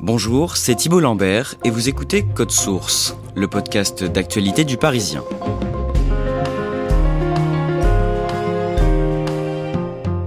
Bonjour, c'est Thibault Lambert et vous écoutez Code Source, le podcast d'actualité du Parisien.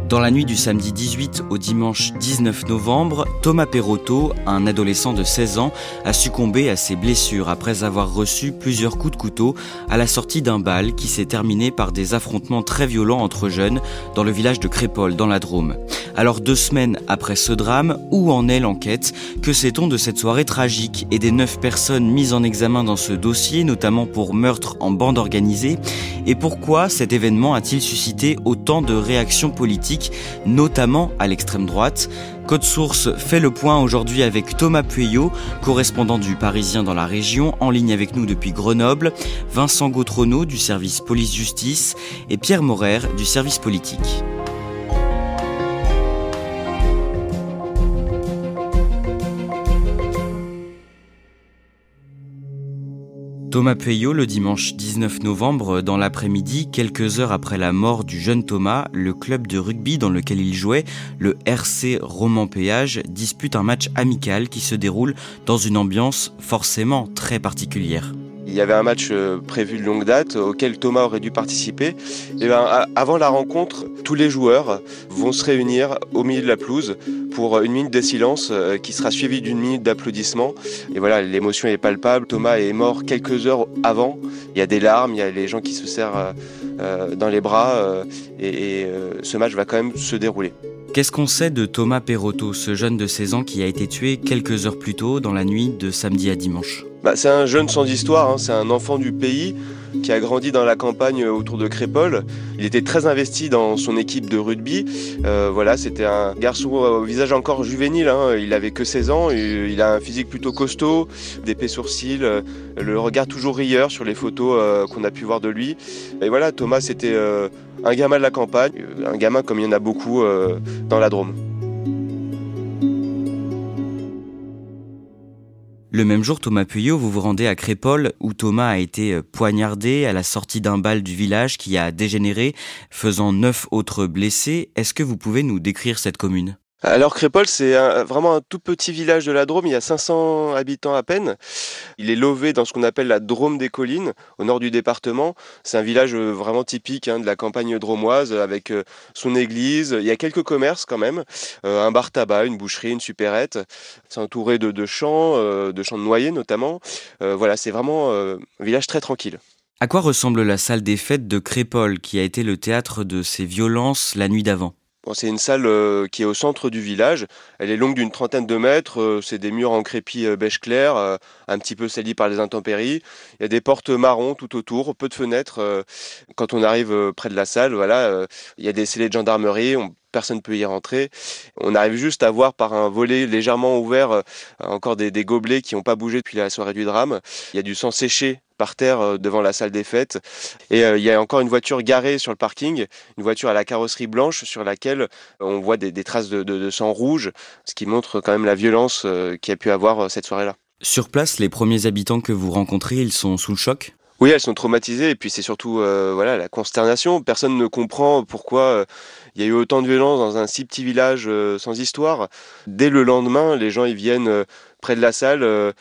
Dans la nuit du samedi 18 au dimanche 19 novembre, Thomas Perotto, un adolescent de 16 ans, a succombé à ses blessures après avoir reçu plusieurs coups de couteau à la sortie d'un bal qui s'est terminé par des affrontements très violents entre jeunes dans le village de Crépol, dans la Drôme. Alors deux semaines après ce drame, où en est l'enquête? Que sait-on de cette soirée tragique et des neuf personnes mises en examen dans ce dossier, notamment pour meurtre en bande organisée? Et pourquoi cet événement a-t-il suscité autant de réactions politiques notamment à l'extrême droite? Code Source fait le point aujourd'hui avec Thomas Pueyo, correspondant du Parisien dans la région, en ligne avec nous depuis Grenoble, Vincent Gautronot du service police-justice et Pierre Morer du service politique. Thomas Pueyo, le dimanche 19 novembre, dans l'après-midi, quelques heures après la mort du jeune Thomas, le club de rugby dans lequel il jouait, le RC Roman Péage, dispute un match amical qui se déroule dans une ambiance forcément très particulière. Il y avait un match euh, prévu de longue date auquel Thomas aurait dû participer. Et ben, avant la rencontre, tous les joueurs vont se réunir au milieu de la pelouse pour une minute de silence euh, qui sera suivie d'une minute d'applaudissements. Et voilà, l'émotion est palpable. Thomas est mort quelques heures avant. Il y a des larmes, il y a les gens qui se serrent euh, dans les bras et ce match va quand même se dérouler. Qu'est-ce qu'on sait de Thomas Perotto, ce jeune de 16 ans qui a été tué quelques heures plus tôt dans la nuit de samedi à dimanche bah, C'est un jeune sans histoire, hein. c'est un enfant du pays qui a grandi dans la campagne autour de Crépole. Il était très investi dans son équipe de rugby. Euh, voilà, c'était un garçon au visage encore juvénile. Hein. Il avait que 16 ans. il a un physique plutôt costaud, d'épais sourcils, euh, le regard toujours rieur sur les photos euh, qu'on a pu voir de lui. Et voilà, Thomas, c'était un gamin de la campagne, un gamin comme il y en a beaucoup dans la Drôme. Le même jour, Thomas Puyot, vous vous rendez à Crépole, où Thomas a été euh, poignardé à la sortie d'un bal du village qui a dégénéré, faisant neuf autres blessés. Est-ce que vous pouvez nous décrire cette commune? Alors Crépol, c'est vraiment un tout petit village de la Drôme, il y a 500 habitants à peine. Il est lové dans ce qu'on appelle la Drôme des collines, au nord du département. C'est un village euh, vraiment typique hein, de la campagne dromoise, avec euh, son église. Il y a quelques commerces quand même, euh, un bar tabac, une boucherie, une supérette. C'est entouré de, champs, de champs de noyer notamment. voilà, c'est vraiment un village très tranquille. À quoi ressemble la salle des fêtes de Crépol, qui a été le théâtre de ces violences la nuit d'avant? C'est une salle euh, qui est au centre du village. Elle est longue d'une trentaine de mètres. Euh, c'est des murs en crépi euh, beige clair, un petit peu salis par les intempéries. Il y a des portes marron tout autour, peu de fenêtres. quand on arrive près de la salle, voilà, il y a des scellés de gendarmerie. personne ne peut y rentrer. On arrive juste à voir par un volet légèrement ouvert encore des, des gobelets qui n'ont pas bougé depuis la soirée du drame. Il y a du sang séché par terre euh, devant la salle des fêtes. Et euh, il y a encore une voiture garée sur le parking, une voiture à la carrosserie blanche sur laquelle on voit des, traces de, sang rouge, ce qui montre quand même la violence euh, qui a pu avoir cette soirée-là. Sur place, les premiers habitants que vous rencontrez, ils sont sous le choc? Oui, elles sont traumatisées et puis c'est surtout voilà la consternation. Personne ne comprend pourquoi il y a eu autant de violence dans un si petit village sans histoire. Dès le lendemain, les gens ils viennent près de la salle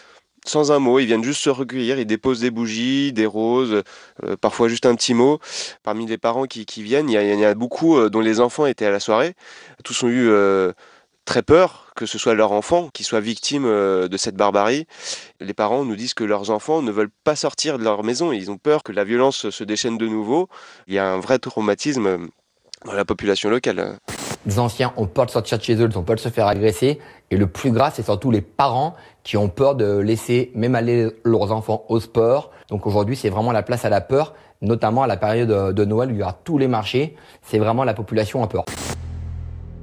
sans un mot, ils viennent juste se recueillir, ils déposent des bougies, des roses, euh, parfois juste un petit mot. Parmi les parents qui, viennent, il y, a, beaucoup euh, dont les enfants étaient à la soirée. Tous ont eu euh, très peur que ce soit leur enfant qui soit victime de cette barbarie. Les parents nous disent que leurs enfants ne veulent pas sortir de leur maison, ils ont peur que la violence se déchaîne de nouveau. Il y a un vrai traumatisme dans la population locale. Les anciens ont peur de sortir de chez eux, ils ont peur de se faire agresser. Et le plus grave, c'est surtout les parents qui ont peur de laisser même aller leurs enfants au sport. Donc aujourd'hui, c'est vraiment la place à la peur, notamment à la période de Noël où il y aura tous les marchés. C'est vraiment la population en peur.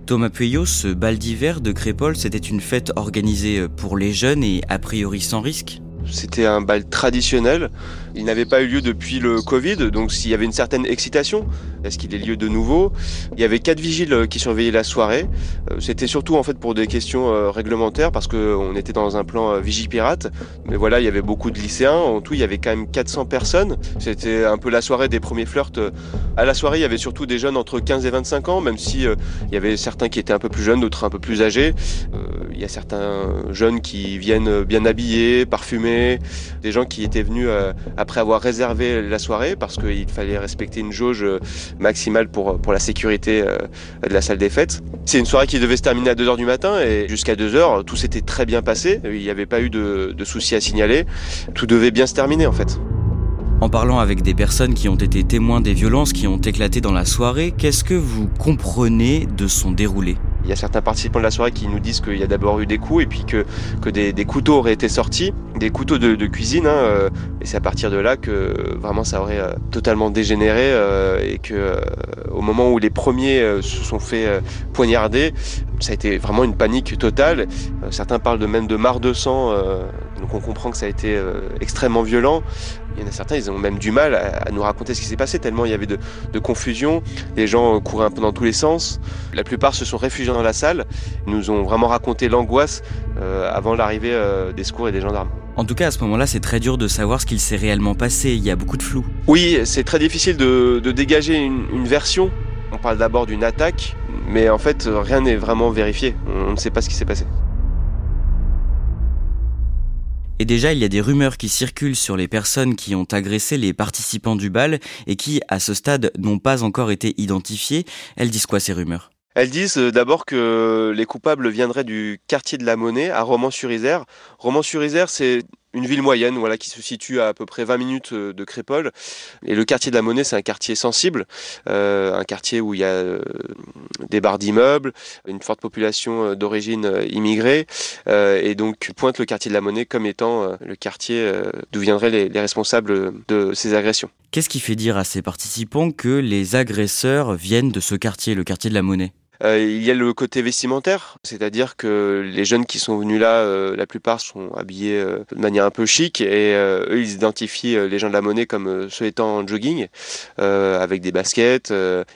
Thomas Pueyo, ce bal d'hiver de Crépole, c'était une fête organisée pour les jeunes et a priori sans risque? C'était un bal traditionnel. Il n'avait pas eu lieu depuis le Covid, donc s'il y avait une certaine excitation, est-ce qu'il est lieu de nouveau? Il y avait quatre vigiles euh, qui surveillaient la soirée. Euh, c'était surtout en fait pour des questions euh, réglementaires parce qu'on était dans un plan vigipirate. Mais voilà, il y avait beaucoup de lycéens. En tout, il y avait quand même 400 personnes. C'était un peu la soirée des premiers flirts. À la soirée, il y avait surtout des jeunes entre 15 et 25 ans, même si il y avait certains qui étaient un peu plus jeunes, d'autres un peu plus âgés. Il y a certains jeunes qui viennent bien habillés, parfumés, des gens qui étaient venus après avoir réservé la soirée parce qu'il fallait respecter une jauge maximale pour, pour la sécurité euh, de la salle des fêtes. C'est une soirée qui devait se terminer à 2h du matin et jusqu'à 2h, tout s'était très bien passé. Il n'y avait pas eu de, de soucis à signaler. Tout devait bien se terminer en fait. En parlant avec des personnes qui ont été témoins des violences qui ont éclaté dans la soirée, qu'est-ce que vous comprenez de son déroulé? Il y a certains participants de la soirée qui nous disent qu'il y a d'abord eu des coups et puis que, que des, couteaux auraient été sortis, des couteaux de, cuisine. Hein, euh, et c'est à partir de là que vraiment ça aurait euh, totalement dégénéré euh, et que au moment où les premiers se sont fait poignarder, ça a été vraiment une panique totale. certains parlent même de marre de sang, donc on comprend que ça a été extrêmement violent. Il y en a certains, ils ont même du mal à, nous raconter ce qui s'est passé, tellement il y avait de, confusion. Les gens couraient un peu dans tous les sens. La plupart se sont réfugiés dans la salle. Ils nous ont vraiment raconté l'angoisse euh, avant l'arrivée euh, des secours et des gendarmes. En tout cas, à ce moment-là, c'est très dur de savoir ce qu'il s'est réellement passé. Il y a beaucoup de flou. Oui, c'est très difficile de, dégager une, version. On parle d'abord d'une attaque, mais en fait, rien n'est vraiment vérifié. On ne sait pas ce qui s'est passé. Et déjà, il y a des rumeurs qui circulent sur les personnes qui ont agressé les participants du bal et qui, à ce stade, n'ont pas encore été identifiées. Elles disent quoi ces rumeurs? Elles disent euh, d'abord que les coupables viendraient du quartier de la Monnaie à Romans-sur-Isère. Romans-sur-Isère, c'est une ville moyenne voilà, qui se situe à peu près 20 minutes euh, de Crépole. Et le quartier de la Monnaie, c'est un quartier sensible, euh, un quartier où il y a euh, des barres d'immeubles, une forte population d'origine immigrée. et donc pointe le quartier de la Monnaie comme étant le quartier d'où viendraient les responsables de ces agressions. Qu'est-ce qui fait dire à ces participants que les agresseurs viennent de ce quartier, le quartier de la Monnaie? Euh, il y a le côté vestimentaire, c'est-à-dire que les jeunes qui sont venus là, euh, la plupart sont habillés euh, de manière un peu chic et eux ils identifient les gens de la monnaie comme ceux étant en jogging avec des baskets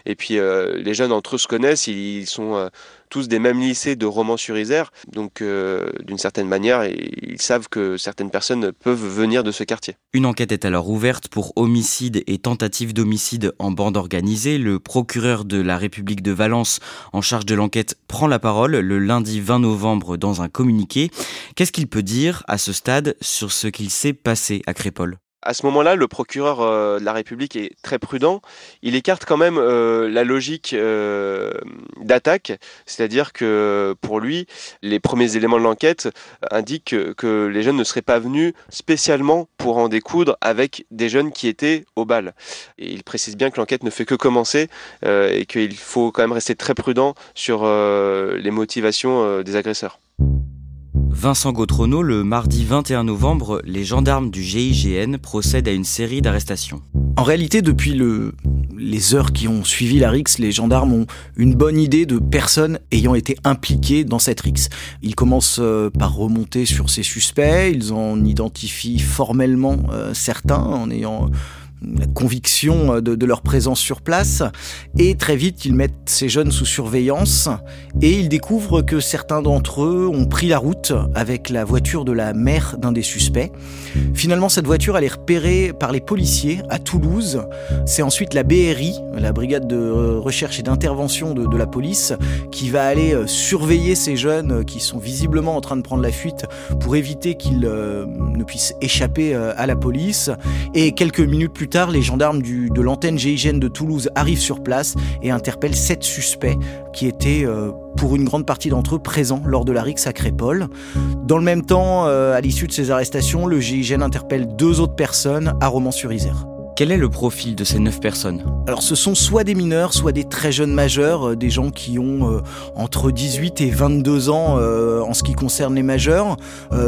et puis les jeunes entre eux se connaissent, ils sont tous des mêmes lycées de Romans-sur-Isère. Donc, euh, d'une certaine manière, ils savent que certaines personnes peuvent venir de ce quartier. Une enquête est alors ouverte pour homicide et tentative d'homicide en bande organisée. Le procureur de la République de Valence, en charge de l'enquête, prend la parole le lundi 20 novembre dans un communiqué. Qu'est-ce qu'il peut dire à ce stade sur ce qu'il s'est passé à Crépole? À ce moment-là, le procureur euh, de la République est très prudent. Il écarte quand même euh, la logique euh, d'attaque, c'est-à-dire que pour lui, les premiers éléments de l'enquête indiquent que, les jeunes ne seraient pas venus spécialement pour en découdre avec des jeunes qui étaient au bal. Il précise bien que l'enquête ne fait que commencer et qu'il faut quand même rester très prudent sur les motivations des agresseurs. Vincent Gautrono, le mardi 21 novembre, les gendarmes du GIGN procèdent à une série d'arrestations. En réalité, depuis le, les heures qui ont suivi la RIX, les gendarmes ont une bonne idée de personnes ayant été impliquées dans cette RIX. Ils commencent euh, par remonter sur ces suspects, ils en identifient formellement euh, certains en ayant la conviction de, de, leur présence sur place. Et très vite, ils mettent ces jeunes sous surveillance et ils découvrent que certains d'entre eux ont pris la route avec la voiture de la mère d'un des suspects. Finalement, cette voiture, elle est repérée par les policiers à Toulouse. C'est ensuite la BRI, la brigade de recherche et d'intervention de, de, la police, qui va aller euh, surveiller ces jeunes qui sont visiblement en train de prendre la fuite pour éviter qu'ils euh, ne puissent échapper euh, à la police. Et quelques minutes plus tard, les gendarmes de l'antenne GIGN de Toulouse arrivent sur place et interpellent sept suspects qui étaient euh, pour une grande partie d'entre eux présents lors de la rixe à Crépole. Dans le même temps, euh, à l'issue de ces arrestations, le GIGN interpelle deux autres personnes à Romans-sur-Isère. Quel est le profil de ces neuf personnes Alors ce sont soit des mineurs, soit des très jeunes majeurs, euh, des gens qui ont euh, entre 18 et 22 ans euh, en ce qui concerne les majeurs.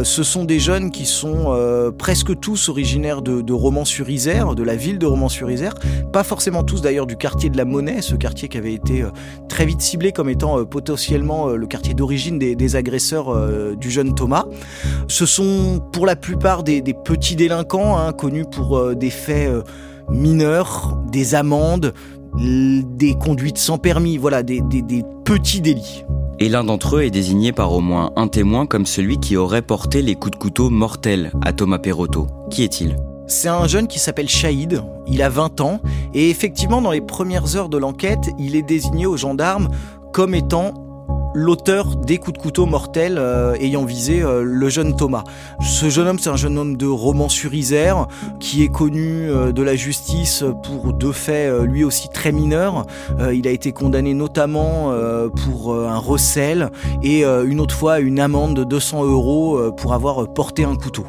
Ce sont des jeunes qui sont presque tous originaires de, Romans-sur-Isère, de la ville de Romans-sur-Isère. Pas forcément tous d'ailleurs du quartier de la Monnaie, ce quartier qui avait été très vite ciblé comme étant potentiellement le quartier d'origine des, agresseurs du jeune Thomas. Ce sont pour la plupart des, des petits délinquants, hein, connus pour des faits mineurs, des amendes, des conduites sans permis, voilà, des, des, des petits délits. Et l'un d'entre eux est désigné par au moins un témoin comme celui qui aurait porté les coups de couteau mortels à Thomas Perotto. Qui est-il? C'est un jeune qui s'appelle Shahid, il a 20 ans, et effectivement dans les premières heures de l'enquête, il est désigné aux gendarmes comme étant l'auteur des coups de couteau mortels euh, ayant visé euh, le jeune Thomas. Ce jeune homme, c'est un jeune homme de Romans-sur-Isère qui est connu euh, de la justice pour deux faits lui aussi très mineurs. Il a été condamné notamment pour un recel et une autre fois une amende de 200 euros pour avoir porté un couteau.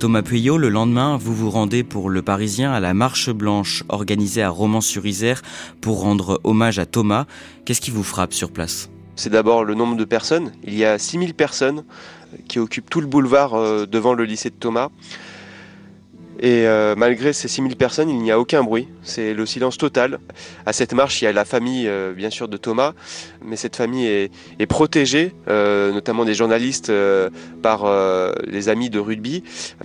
Thomas Puyot, le lendemain, vous vous rendez pour le Parisien à la Marche Blanche organisée à Romans-sur-Isère pour rendre hommage à Thomas. Qu'est-ce qui vous frappe sur place? C'est d'abord le nombre de personnes. Il y a 6000 personnes qui occupent tout le boulevard euh, devant le lycée de Thomas. Et euh, malgré ces 6000 personnes, il n'y a aucun bruit. C'est le silence total. À cette marche, il y a la famille, euh, bien sûr, de Thomas, mais cette famille est, protégée, euh, notamment des journalistes, par les amis de rugby,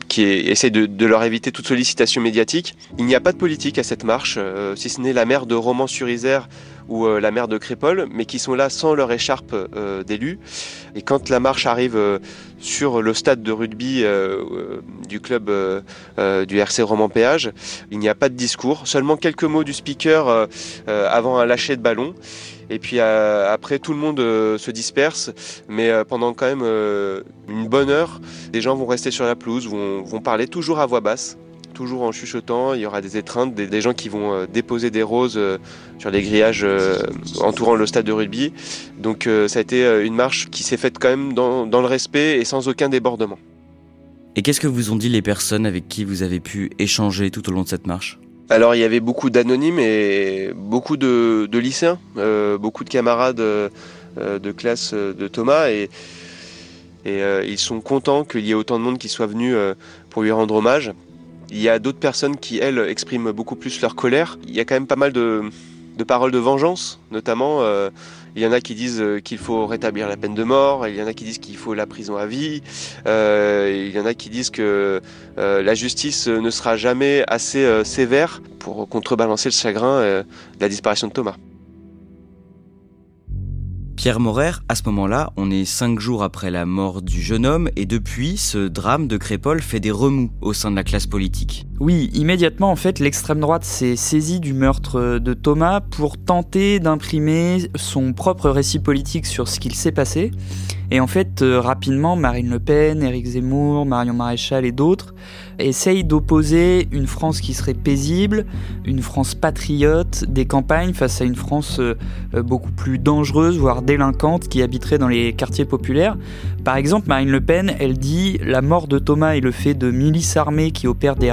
qui essaient de, leur éviter toute sollicitation médiatique. Il n'y a pas de politique à cette marche, si ce n'est la maire de Romans-sur-Isère ou euh, la maire de Crépole, mais qui sont là sans leur écharpe euh, d'élus. Et quand la marche arrive euh, sur le stade de rugby du club du RC Roman Péage, il n'y a pas de discours, seulement quelques mots du speaker avant un lâcher de ballon. Et puis après, tout le monde se disperse, mais pendant quand même une bonne heure, les gens vont rester sur la pelouse, vont, vont parler toujours à voix basse toujours en chuchotant, il y aura des étreintes, des, des gens qui vont euh, déposer des roses euh, sur les grillages euh, entourant le stade de rugby. Donc ça a été une marche qui s'est faite quand même dans, dans le respect et sans aucun débordement. Et qu'est-ce que vous ont dit les personnes avec qui vous avez pu échanger tout au long de cette marche? Alors il y avait beaucoup d'anonymes et beaucoup de, de lycéens, euh, beaucoup de camarades euh, de classe de Thomas et, et euh, ils sont contents qu'il y ait autant de monde qui soit venu pour lui rendre hommage. Il y a d'autres personnes qui, elles, expriment beaucoup plus leur colère. Il y a quand même pas mal de, de paroles de vengeance, notamment. Euh, il y en a qui disent qu'il faut rétablir la peine de mort, il y en a qui disent qu'il faut la prison à vie, euh, il y en a qui disent que euh, la justice ne sera jamais assez euh, sévère pour contrebalancer le chagrin euh, de la disparition de Thomas. Pierre Morer, à ce moment-là, on est cinq jours après la mort du jeune homme et depuis, ce drame de Crépole fait des remous au sein de la classe politique. Oui, immédiatement, en fait, l'extrême droite s'est saisie du meurtre de Thomas pour tenter d'imprimer son propre récit politique sur ce qu'il s'est passé. Et en fait, euh, rapidement, Marine Le Pen, Éric Zemmour, Marion Maréchal et d'autres essayent d'opposer une France qui serait paisible, une France patriote des campagnes face à une France euh, beaucoup plus dangereuse, voire délinquante, qui habiterait dans les quartiers populaires. Par exemple, Marine Le Pen, elle dit la mort de Thomas est le fait de milices armées qui opèrent des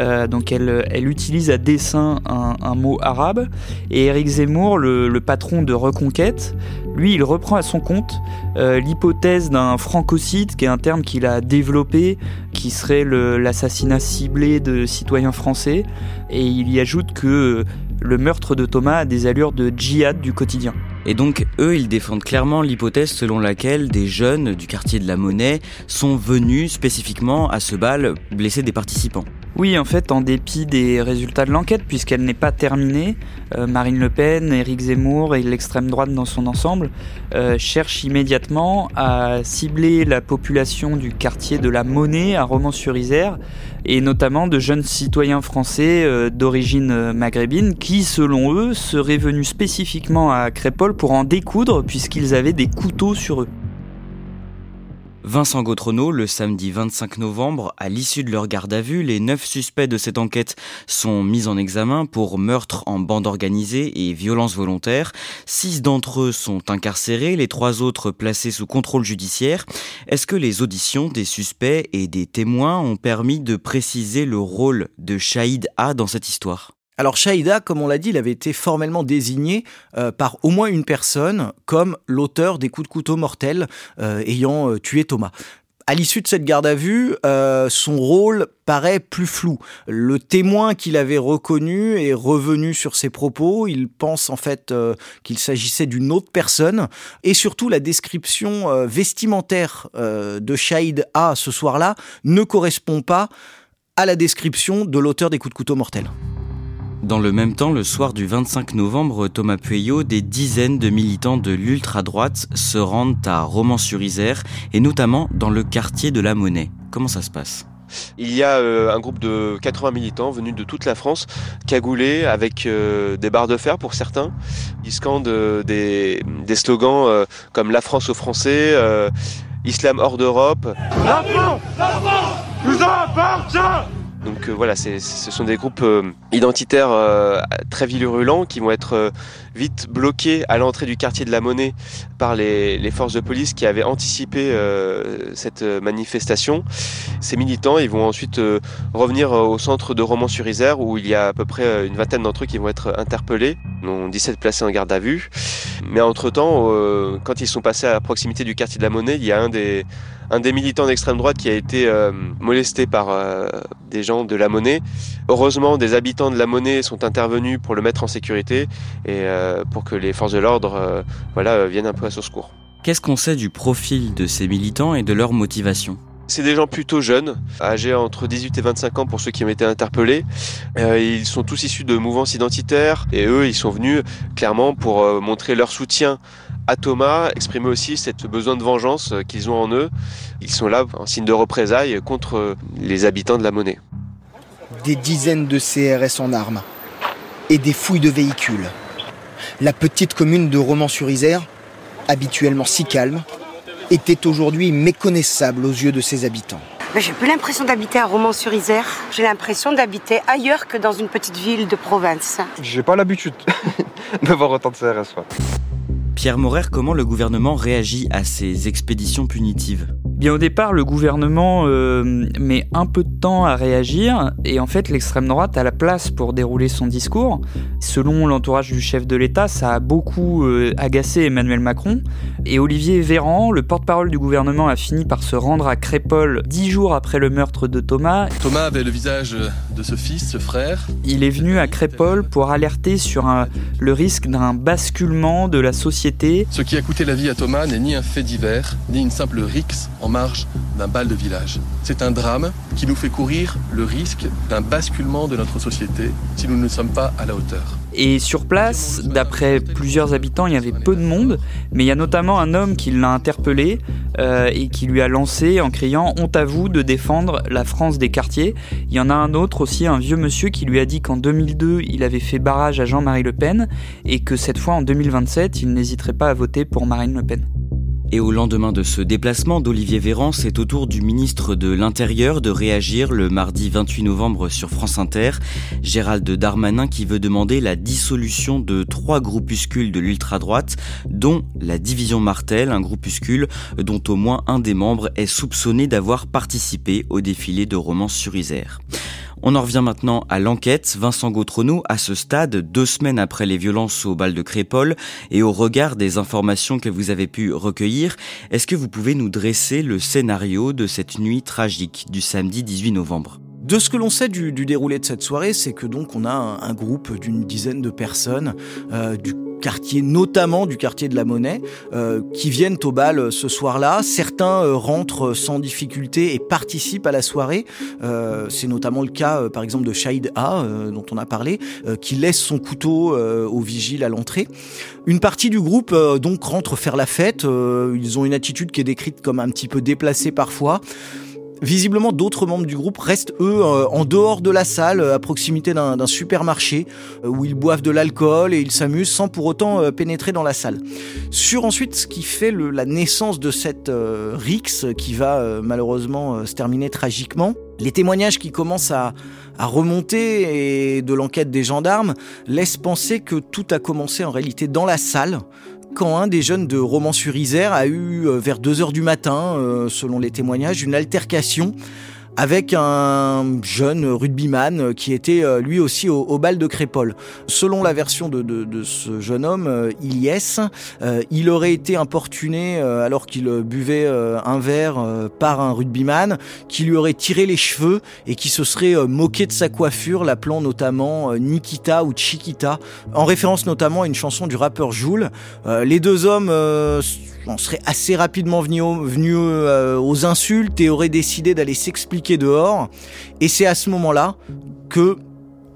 Euh, donc elle, utilise à dessein un, mot arabe. Et Éric Zemmour, le, le, patron de Reconquête, lui, il reprend à son compte euh, l'hypothèse d'un francocide, qui est un terme qu'il a développé, qui serait l'assassinat ciblé de citoyens français. Et il y ajoute que le meurtre de Thomas a des allures de djihad du quotidien. Et donc, eux, ils défendent clairement l'hypothèse selon laquelle des jeunes du quartier de la Monnaie sont venus spécifiquement à ce bal blesser des participants. Oui, en fait, en dépit des résultats de l'enquête, puisqu'elle n'est pas terminée, euh, Marine Le Pen, Éric Zemmour et l'extrême droite dans son ensemble euh, cherchent immédiatement à cibler la population du quartier de la Monnaie à Romans-sur-Isère, et notamment de jeunes citoyens français euh, d'origine maghrébine qui, selon eux, seraient venus spécifiquement à Crépole pour en découdre puisqu'ils avaient des couteaux sur eux. Vincent Gautrono, le samedi 25 novembre, à l'issue de leur garde à vue, les neuf suspects de cette enquête sont mis en examen pour meurtre en bande organisée et violence volontaire. Six d'entre eux sont incarcérés, les trois autres placés sous contrôle judiciaire. Est-ce que les auditions des suspects et des témoins ont permis de préciser le rôle de Shahid A dans cette histoire? Alors Shaïda, comme on l'a dit, il avait été formellement désigné euh, par au moins une personne comme l'auteur des coups de couteau mortels euh, ayant euh, tué Thomas. À l'issue de cette garde à vue, son rôle paraît plus flou. Le témoin qu'il avait reconnu est revenu sur ses propos. Il pense en fait qu'il s'agissait d'une autre personne. Et surtout, la description vestimentaire de Shahid A ce soir-là ne correspond pas à la description de l'auteur des coups de couteau mortels. Dans le même temps, le soir du 25 novembre, Thomas Pueyo, des dizaines de militants de l'ultra-droite se rendent à Romans-sur-Isère et notamment dans le quartier de la Monnaie. Comment ça se passe? Il y a euh, un groupe de 80 militants venus de toute la France, cagoulés avec euh, des barres de fer pour certains. Ils scandent euh, des, des, slogans comme La France aux Français, Islam hors d'Europe. La France, la France nous appartient donc euh, voilà, ce sont des groupes euh, identitaires euh, très virulents qui vont être vite bloqués à l'entrée du quartier de la Monnaie par les, forces de police qui avaient anticipé cette manifestation. Ces militants, ils vont ensuite revenir au centre de Romans-sur-Isère où il y a à peu près une vingtaine d'entre eux qui vont être interpellés, dont 17 placés en garde à vue. Mais entre-temps, quand ils sont passés à proximité du quartier de la Monnaie, il y a un des un des militants d'extrême droite qui a été euh, molesté par euh, des gens de la monnaie. Heureusement, des habitants de la monnaie sont intervenus pour le mettre en sécurité et euh, pour que les forces de l'ordre voilà, viennent un peu à son secours. Qu'est-ce qu'on sait du profil de ces militants et de leur motivation? C'est des gens plutôt jeunes, âgés entre 18 et 25 ans pour ceux qui ont été interpellés. ils sont tous issus de mouvances identitaires et eux, ils sont venus clairement pour montrer leur soutien à Thomas, exprimer aussi cette besoin de vengeance qu'ils ont en eux. Ils sont là en signe de représailles contre les habitants de la monnaie. Des dizaines de CRS en armes et des fouilles de véhicules. La petite commune de Romans-sur-Isère, habituellement si calme, était aujourd'hui méconnaissable aux yeux de ses habitants. J'ai plus l'impression d'habiter à Romans-sur-Isère. J'ai l'impression d'habiter ailleurs que dans une petite ville de province. J'ai pas l'habitude de voir autant de CRS. Pierre Morer, comment le gouvernement réagit à ces expéditions punitives? Bien au départ, le gouvernement euh, met un peu de temps à réagir et en fait l'extrême droite a la place pour dérouler son discours. Selon l'entourage du chef de l'État, ça a beaucoup euh, agacé Emmanuel Macron et Olivier Véran, le porte-parole du gouvernement, a fini par se rendre à Crépole dix jours après le meurtre de Thomas. Thomas avait le visage de ce fils, ce frère. Il est venu à Crépole pour alerter sur le risque d'un basculement de la société. Ce qui a coûté la vie à Thomas n'est ni un fait divers, ni une simple rixe en marge d'un bal de village. C'est un drame qui nous fait courir le risque d'un basculement de notre société si nous ne sommes pas à la hauteur. Et sur place, d'après plusieurs habitants, il y avait peu de monde, mais il y a notamment un homme qui l'a interpellé euh, et qui lui a lancé en criant Honte à vous de défendre la France des quartiers. Il y en a un autre aussi, un vieux monsieur, qui lui a dit qu'en 2002, il avait fait barrage à Jean-Marie Le Pen et que cette fois, en 2027, il n'hésiterait pas à voter pour Marine Le Pen. Et au lendemain de ce déplacement d'Olivier Véran, c'est au tour du ministre de l'Intérieur de réagir le mardi 28 novembre sur France Inter. Gérald Darmanin qui veut demander la dissolution de trois groupuscules de l'ultra-droite, dont la division Martel, un groupuscule dont au moins un des membres est soupçonné d'avoir participé au défilé de romance sur Isère. On en revient maintenant à l'enquête. Vincent Gautrono, à ce stade, deux semaines après les violences au bal de Crépole et au regard des informations que vous avez pu recueillir, est-ce que vous pouvez nous dresser le scénario de cette nuit tragique du samedi 18 novembre? De ce que l'on sait du, déroulé de cette soirée, c'est que donc on a un, groupe d'une dizaine de personnes, euh, du quartier, notamment du quartier de la Monnaie, qui viennent au bal ce soir-là. Certains rentrent sans difficulté et participent à la soirée. C'est notamment le cas, par exemple, de Shahid A, dont on a parlé, qui laisse son couteau au vigile à l'entrée. Une partie du groupe donc rentre faire la fête. ils ont une attitude qui est décrite comme un petit peu déplacée parfois. Visiblement, d'autres membres du groupe restent, eux, euh, en dehors de la salle, à proximité d'un supermarché, euh, où ils boivent de l'alcool et ils s'amusent sans pour autant euh, pénétrer dans la salle. Sur ensuite ce qui fait la naissance de cette Rix, qui va malheureusement se terminer tragiquement, les témoignages qui commencent à, à remonter et de l'enquête des gendarmes laissent penser que tout a commencé en réalité dans la salle, quand un des jeunes de Romans-sur-Isère a eu, euh, vers 2h du matin, euh, selon les témoignages, une altercation avec un jeune rugbyman qui était euh, lui aussi au, bal de Crépole. Selon la version de, ce jeune homme, euh, Ilyes, euh, il aurait été importuné alors qu'il buvait un verre par un rugbyman qui lui aurait tiré les cheveux et qui se serait moqué de sa coiffure, l'appelant notamment Nikita ou Chiquita, en référence notamment à une chanson du rappeur Joule. les deux hommes on serait assez rapidement venu, euh, aux insultes et aurait décidé d'aller s'expliquer dehors. Et c'est à ce moment-là que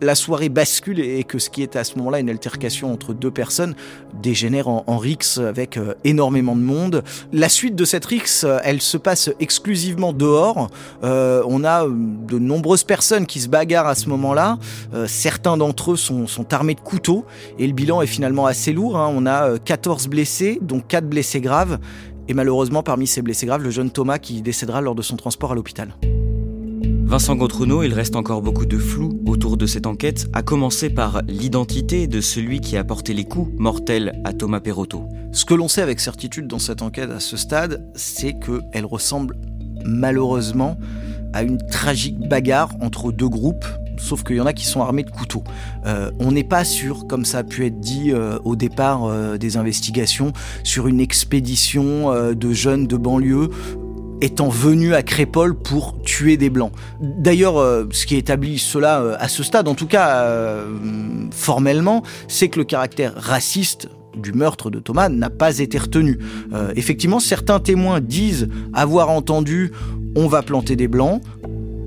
la soirée bascule et que ce qui est à ce moment-là une altercation entre deux personnes dégénère en, en rix avec euh, énormément de monde. La suite de cette rix, euh, elle se passe exclusivement dehors. Euh, on a de nombreuses personnes qui se bagarrent à ce moment-là. certains d'entre eux sont, sont, armés de couteaux et le bilan est finalement assez lourd. Hein. On a 14 blessés, dont 4 blessés graves. Et malheureusement, parmi ces blessés graves, le jeune Thomas qui décédera lors de son transport à l'hôpital. Vincent Gautrenaud, il reste encore beaucoup de flou autour de cette enquête, à commencer par l'identité de celui qui a porté les coups mortels à Thomas Perotto. Ce que l'on sait avec certitude dans cette enquête à ce stade, c'est qu'elle ressemble malheureusement à une tragique bagarre entre deux groupes sauf qu'il y en a qui sont armés de couteaux. Euh, on n'est pas sûr, comme ça a pu être dit euh, au départ euh, des investigations, sur une expédition de jeunes de banlieue étant venu à Crépole pour tuer des blancs. D'ailleurs, euh, ce qui établit cela euh, à ce stade, en tout cas euh, formellement, c'est que le caractère raciste du meurtre de Thomas n'a pas été retenu. effectivement, certains témoins disent avoir entendu on va planter des blancs.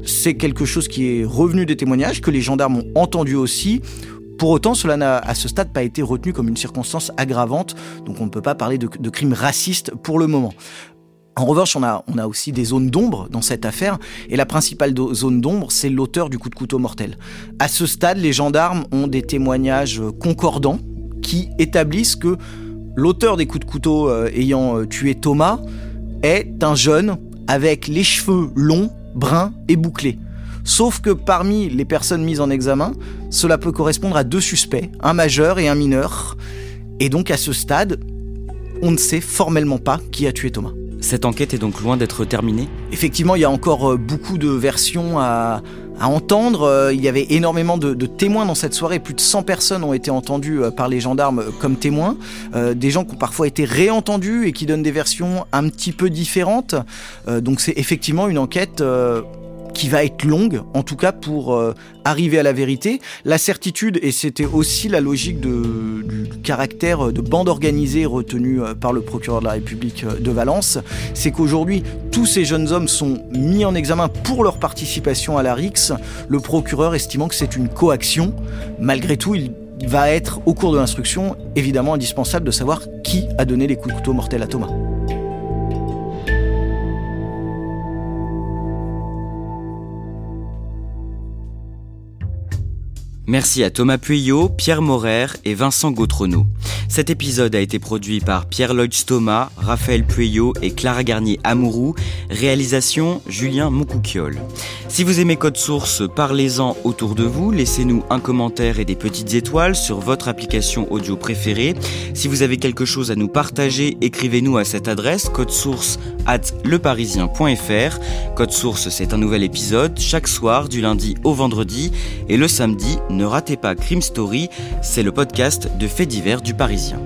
C'est quelque chose qui est revenu des témoignages, que les gendarmes ont entendu aussi. Pour autant, cela n'a à ce stade pas été retenu comme une circonstance aggravante, donc on ne peut pas parler de, de crime raciste pour le moment. En revanche, on a, aussi des zones d'ombre dans cette affaire, et la principale zone d'ombre, c'est l'auteur du coup de couteau mortel. À ce stade, les gendarmes ont des témoignages concordants qui établissent que l'auteur des coups de couteau euh, ayant euh, tué Thomas est un jeune avec les cheveux longs, bruns et bouclés. Sauf que parmi les personnes mises en examen, cela peut correspondre à deux suspects, un majeur et un mineur. Et donc à ce stade, on ne sait formellement pas qui a tué Thomas. Cette enquête est donc loin d'être terminée Effectivement, il y a encore euh, beaucoup de versions à, entendre. Euh, il y avait énormément de, témoins dans cette soirée. Plus de 100 personnes ont été entendues euh, par les gendarmes comme témoins. des gens qui ont parfois été réentendus et qui donnent des versions un petit peu différentes. donc c'est effectivement une enquête qui va être longue, en tout cas pour euh, arriver à la vérité. La certitude, et c'était aussi la logique du caractère de bande organisée retenue euh, par le procureur de la République euh, de Valence, c'est qu'aujourd'hui, tous ces jeunes hommes sont mis en examen pour leur participation à la RIX, le procureur estimant que c'est une coaction. Malgré tout, il va être, au cours de l'instruction, évidemment indispensable de savoir qui a donné les coups de couteau mortels à Thomas. Merci à Thomas Pueyo, Pierre Morer et Vincent Gautrenaud. Cet épisode a été produit par Pierre Lloyd Thomas, Raphaël Pueyo et Clara Garnier Amourou. Réalisation Julien Moncouquiole. Si vous aimez Code Source, parlez-en autour de vous. Laissez-nous un commentaire et des petites étoiles sur votre application audio préférée. Si vous avez quelque chose à nous partager, écrivez-nous à cette adresse code source at leparisien.fr. Code Source, c'est un nouvel épisode chaque soir du lundi au vendredi et le samedi ne ratez pas Crime Story, c'est le podcast de faits divers du Parisien.